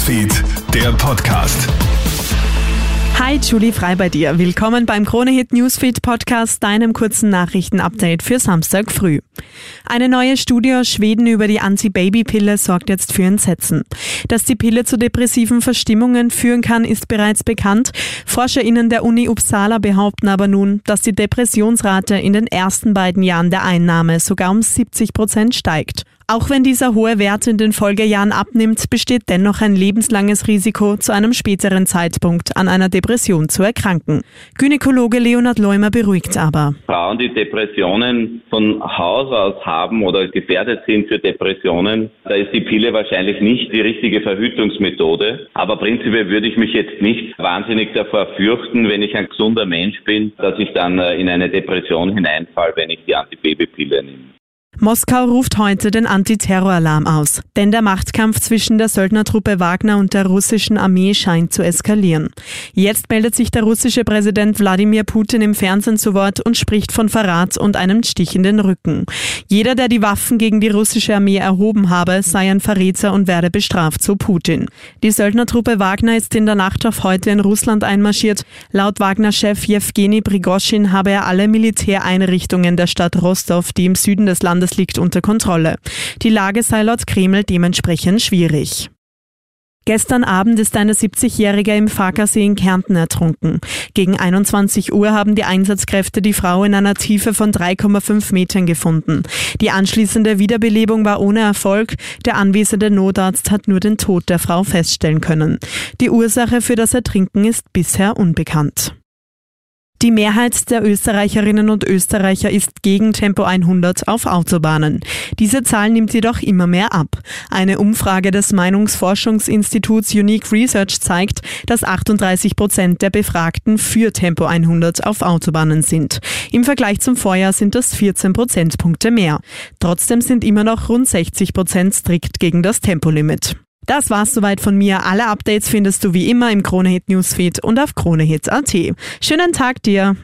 Newsfeed, der Podcast. Hi, Julie Frei bei dir. Willkommen beim Kronehit Newsfeed Podcast, deinem kurzen Nachrichtenupdate für Samstag früh. Eine neue Studie aus Schweden über die Anti-Baby-Pille sorgt jetzt für Entsetzen. Dass die Pille zu depressiven Verstimmungen führen kann, ist bereits bekannt. ForscherInnen der Uni Uppsala behaupten aber nun, dass die Depressionsrate in den ersten beiden Jahren der Einnahme sogar um 70 Prozent steigt. Auch wenn dieser hohe Wert in den Folgejahren abnimmt, besteht dennoch ein lebenslanges Risiko, zu einem späteren Zeitpunkt an einer Depression zu erkranken. Gynäkologe Leonhard Leumer beruhigt aber. Frauen, die Depressionen von Haus aus haben oder gefährdet sind für Depressionen, da ist die Pille wahrscheinlich nicht die richtige Verhütungsmethode. Aber prinzipiell würde ich mich jetzt nicht wahnsinnig davor fürchten, wenn ich ein gesunder Mensch bin, dass ich dann äh, in eine Depression hineinfall, wenn ich die Antibabypille nehme. Moskau ruft heute den Antiterroralarm aus, denn der Machtkampf zwischen der Söldnertruppe Wagner und der russischen Armee scheint zu eskalieren. Jetzt meldet sich der russische Präsident Wladimir Putin im Fernsehen zu Wort und spricht von Verrat und einem Stich in den Rücken. Jeder, der die Waffen gegen die russische Armee erhoben habe, sei ein Verräter und werde bestraft, so Putin. Die Söldnertruppe Wagner ist in der Nacht auf heute in Russland einmarschiert. Laut Wagner-Chef Jewgeni Prigoschin habe er alle Militäreinrichtungen der Stadt Rostov, die im Süden des Landes Landes liegt unter Kontrolle. Die Lage sei laut Kreml dementsprechend schwierig. Gestern Abend ist eine 70-Jährige im Farkasee in Kärnten ertrunken. Gegen 21 Uhr haben die Einsatzkräfte die Frau in einer Tiefe von 3,5 Metern gefunden. Die anschließende Wiederbelebung war ohne Erfolg. Der anwesende Notarzt hat nur den Tod der Frau feststellen können. Die Ursache für das Ertrinken ist bisher unbekannt. Die Mehrheit der Österreicherinnen und Österreicher ist gegen Tempo 100 auf Autobahnen. Diese Zahl nimmt jedoch immer mehr ab. Eine Umfrage des Meinungsforschungsinstituts Unique Research zeigt, dass 38 Prozent der Befragten für Tempo 100 auf Autobahnen sind. Im Vergleich zum Vorjahr sind das 14 Prozentpunkte mehr. Trotzdem sind immer noch rund 60 Prozent strikt gegen das Tempolimit. Das war's soweit von mir. Alle Updates findest du wie immer im Kronehit Newsfeed und auf kronehit.at. Schönen Tag dir!